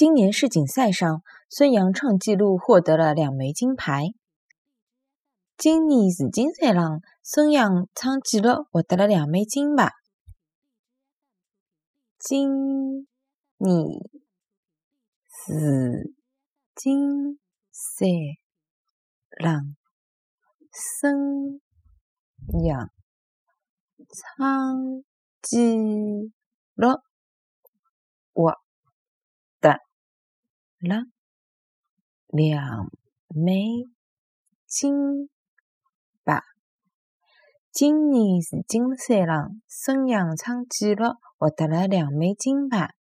今年世锦赛上，孙杨创纪录获得了两枚金牌。今年世锦赛上，孙杨创纪录获得了两枚金牌。今年世锦赛上，孙杨创纪录获。了两枚金牌。今年是金山上，孙杨创纪录获得了两枚金牌。